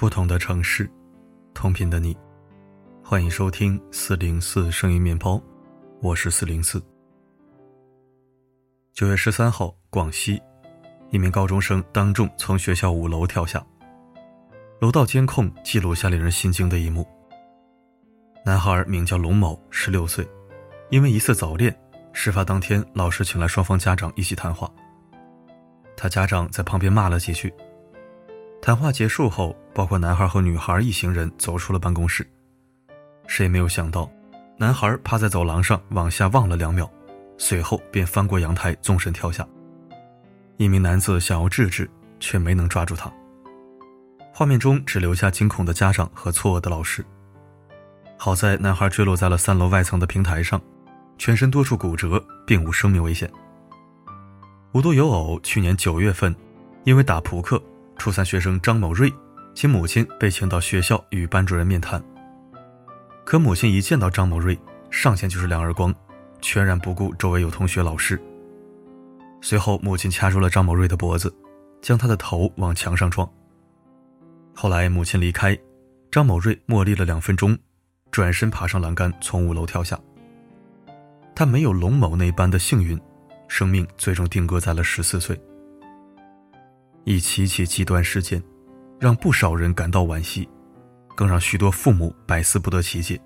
不同的城市，同频的你，欢迎收听四零四声音面包，我是四零四。九月十三号，广西一名高中生当众从学校五楼跳下，楼道监控记录下令人心惊的一幕。男孩名叫龙某，十六岁，因为疑似早恋，事发当天老师请来双方家长一起谈话，他家长在旁边骂了几句。谈话结束后，包括男孩和女孩一行人走出了办公室。谁也没有想到，男孩趴在走廊上往下望了两秒，随后便翻过阳台纵身跳下。一名男子想要制止，却没能抓住他。画面中只留下惊恐的家长和错愕的老师。好在男孩坠落在了三楼外层的平台上，全身多处骨折，并无生命危险。无独有偶，去年九月份，因为打扑克。初三学生张某瑞，其母亲被请到学校与班主任面谈。可母亲一见到张某瑞，上前就是两耳光，全然不顾周围有同学、老师。随后，母亲掐住了张某瑞的脖子，将他的头往墙上撞。后来，母亲离开，张某瑞默立了两分钟，转身爬上栏杆，从五楼跳下。他没有龙某那般的幸运，生命最终定格在了十四岁。一起起极端事件，让不少人感到惋惜，更让许多父母百思不得其解。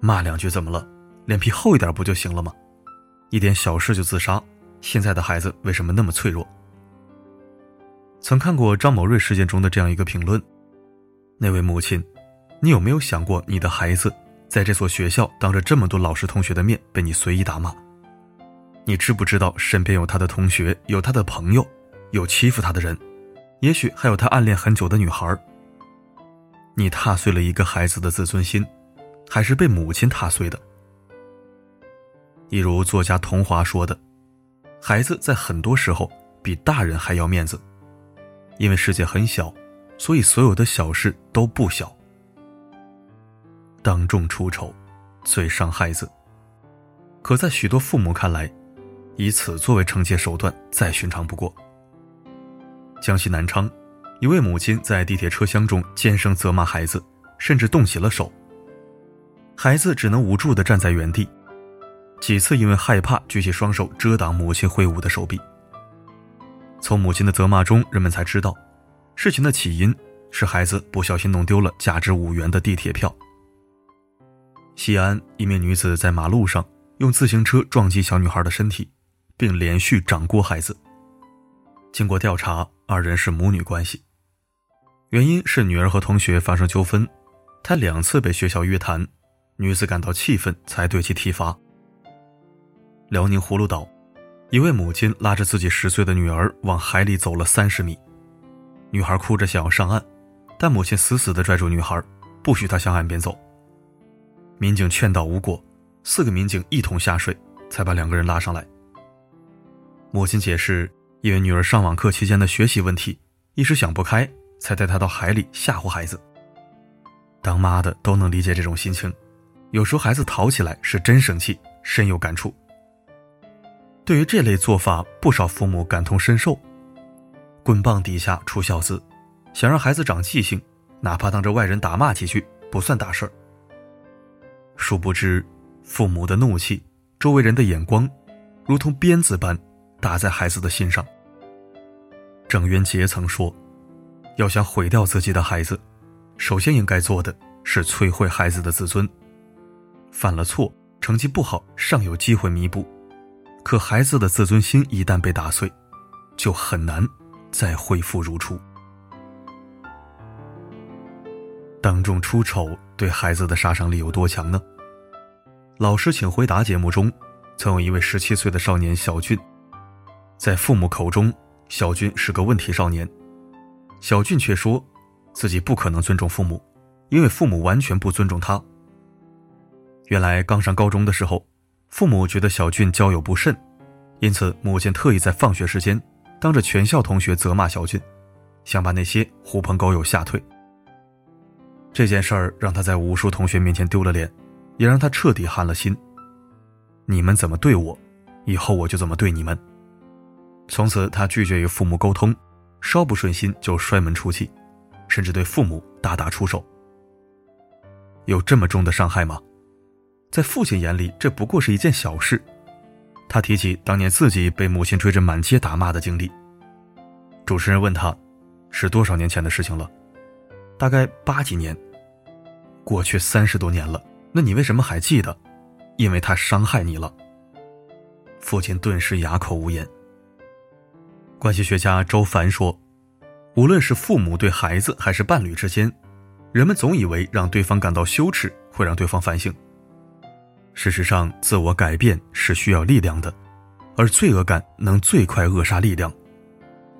骂两句怎么了？脸皮厚一点不就行了吗？一点小事就自杀，现在的孩子为什么那么脆弱？曾看过张某瑞事件中的这样一个评论：那位母亲，你有没有想过你的孩子在这所学校当着这么多老师同学的面被你随意打骂？你知不知道身边有他的同学，有他的朋友？有欺负他的人，也许还有他暗恋很久的女孩。你踏碎了一个孩子的自尊心，还是被母亲踏碎的？一如作家童华说的：“孩子在很多时候比大人还要面子，因为世界很小，所以所有的小事都不小。当众出丑，最伤孩子。可在许多父母看来，以此作为惩戒手段，再寻常不过。”江西南昌，一位母亲在地铁车厢中尖声责骂孩子，甚至动起了手。孩子只能无助地站在原地，几次因为害怕举起双手遮挡母亲挥舞的手臂。从母亲的责骂中，人们才知道，事情的起因是孩子不小心弄丢了价值五元的地铁票。西安一名女子在马路上用自行车撞击小女孩的身体，并连续掌掴孩子。经过调查，二人是母女关系，原因是女儿和同学发生纠纷，她两次被学校约谈，女子感到气愤才对其体罚。辽宁葫芦岛，一位母亲拉着自己十岁的女儿往海里走了三十米，女孩哭着想要上岸，但母亲死死地拽住女孩，不许她向岸边走。民警劝导无果，四个民警一同下水，才把两个人拉上来。母亲解释。因为女儿上网课期间的学习问题，一时想不开，才带她到海里吓唬孩子。当妈的都能理解这种心情，有时候孩子淘起来是真生气，深有感触。对于这类做法，不少父母感同身受。棍棒底下出孝子，想让孩子长记性，哪怕当着外人打骂几句，不算大事儿。殊不知，父母的怒气，周围人的眼光，如同鞭子般打在孩子的心上。郑渊洁曾说：“要想毁掉自己的孩子，首先应该做的是摧毁孩子的自尊。犯了错，成绩不好尚有机会弥补，可孩子的自尊心一旦被打碎，就很难再恢复如初。当众出丑对孩子的杀伤力有多强呢？老师，请回答节目中，曾有一位十七岁的少年小俊，在父母口中。”小俊是个问题少年，小俊却说，自己不可能尊重父母，因为父母完全不尊重他。原来刚上高中的时候，父母觉得小俊交友不慎，因此母亲特意在放学时间，当着全校同学责骂小俊，想把那些狐朋狗友吓退。这件事儿让他在无数同学面前丢了脸，也让他彻底寒了心。你们怎么对我，以后我就怎么对你们。从此，他拒绝与父母沟通，稍不顺心就摔门出气，甚至对父母大打出手。有这么重的伤害吗？在父亲眼里，这不过是一件小事。他提起当年自己被母亲追着满街打骂的经历。主持人问他：“是多少年前的事情了？”“大概八几年。”“过去三十多年了，那你为什么还记得？”“因为他伤害你了。”父亲顿时哑口无言。关系学家周凡说：“无论是父母对孩子，还是伴侣之间，人们总以为让对方感到羞耻会让对方反省。事实上，自我改变是需要力量的，而罪恶感能最快扼杀力量。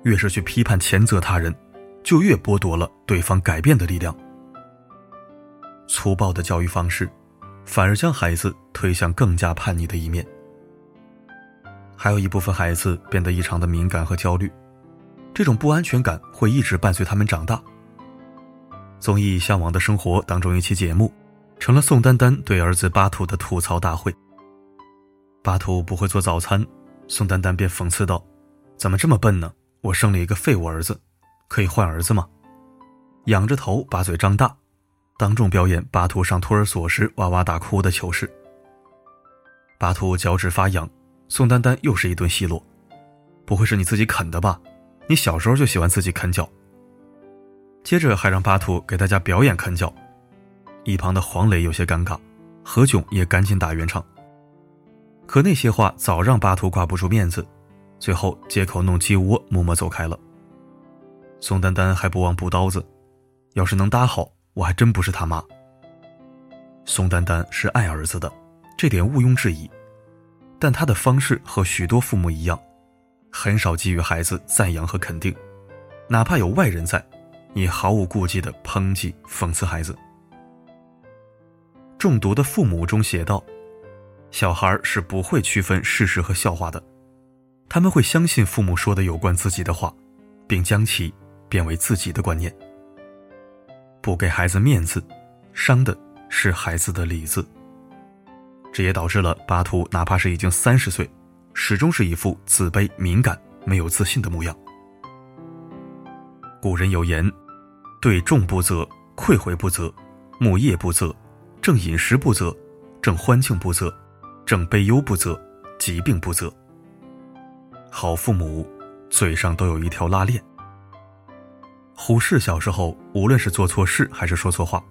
越是去批判谴责他人，就越剥夺了对方改变的力量。粗暴的教育方式，反而将孩子推向更加叛逆的一面。”还有一部分孩子变得异常的敏感和焦虑，这种不安全感会一直伴随他们长大。综艺《向往的生活》当中一期节目，成了宋丹丹对儿子巴图的吐槽大会。巴图不会做早餐，宋丹丹便讽刺道：“怎么这么笨呢？我生了一个废物儿子，可以换儿子吗？”仰着头，把嘴张大，当众表演巴图上托儿所时哇哇大哭的糗事。巴图脚趾发痒。宋丹丹又是一顿奚落，不会是你自己啃的吧？你小时候就喜欢自己啃脚。接着还让巴图给大家表演啃脚，一旁的黄磊有些尴尬，何炅也赶紧打圆场。可那些话早让巴图挂不住面子，最后借口弄鸡窝，默默走开了。宋丹丹还不忘补刀子，要是能搭好，我还真不是他妈。宋丹丹是爱儿子的，这点毋庸置疑。但他的方式和许多父母一样，很少给予孩子赞扬和肯定，哪怕有外人在，也毫无顾忌的抨击、讽刺孩子。中毒的父母中写道：“小孩是不会区分事实和笑话的，他们会相信父母说的有关自己的话，并将其变为自己的观念。不给孩子面子，伤的是孩子的里子。”这也导致了巴图哪怕是已经三十岁，始终是一副自卑、敏感、没有自信的模样。古人有言：“对众不责，愧悔不责，木业不责，正饮食不责，正欢庆不责，正悲忧不责，疾病不责。”好父母嘴上都有一条拉链。虎视小时候，无论是做错事还是说错话，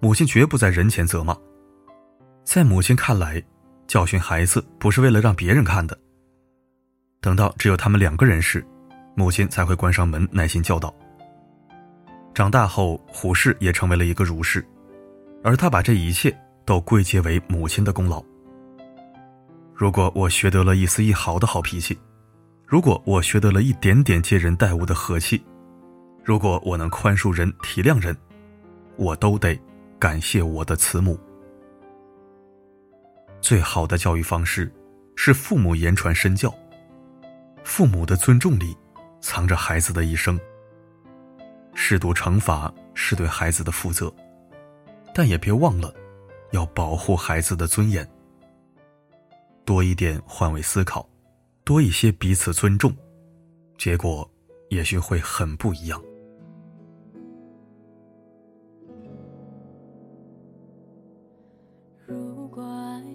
母亲绝不在人前责骂。在母亲看来，教训孩子不是为了让别人看的。等到只有他们两个人时，母亲才会关上门，耐心教导。长大后，胡适也成为了一个儒士，而他把这一切都归结为母亲的功劳。如果我学得了一丝一毫的好脾气，如果我学得了一点点接人待物的和气，如果我能宽恕人、体谅人，我都得感谢我的慈母。最好的教育方式，是父母言传身教。父母的尊重里，藏着孩子的一生。适度惩罚是对孩子的负责，但也别忘了，要保护孩子的尊严。多一点换位思考，多一些彼此尊重，结果也许会很不一样。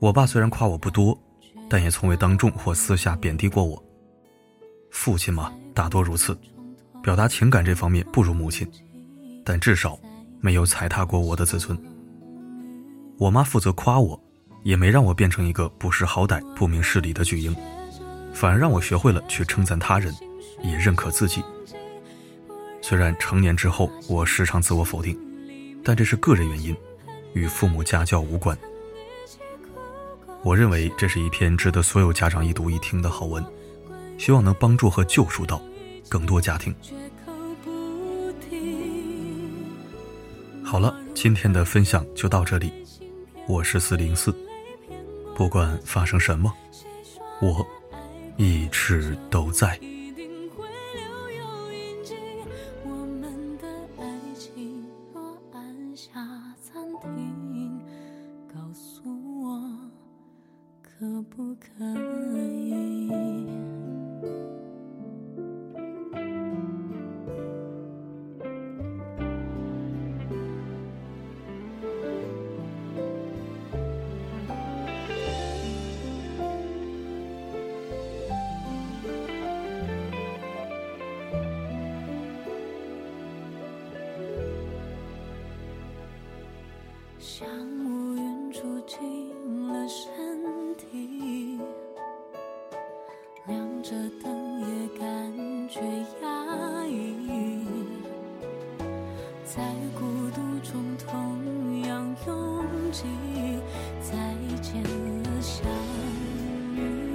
我爸虽然夸我不多，但也从未当众或私下贬低过我。父亲嘛，大多如此，表达情感这方面不如母亲，但至少没有踩踏过我的自尊。我妈负责夸我，也没让我变成一个不识好歹、不明事理的巨婴，反而让我学会了去称赞他人，也认可自己。虽然成年之后我时常自我否定，但这是个人原因，与父母家教无关。我认为这是一篇值得所有家长一读一听的好文希望能帮助和救赎到更多家庭。好了今天的分享就到这里我是四零四不管发生什么我一直都在。在孤独中同样拥挤再见了相遇。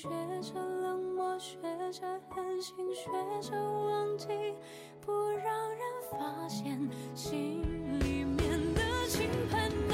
学着冷漠学着狠心学着忘记不让人发现心里面的倾盆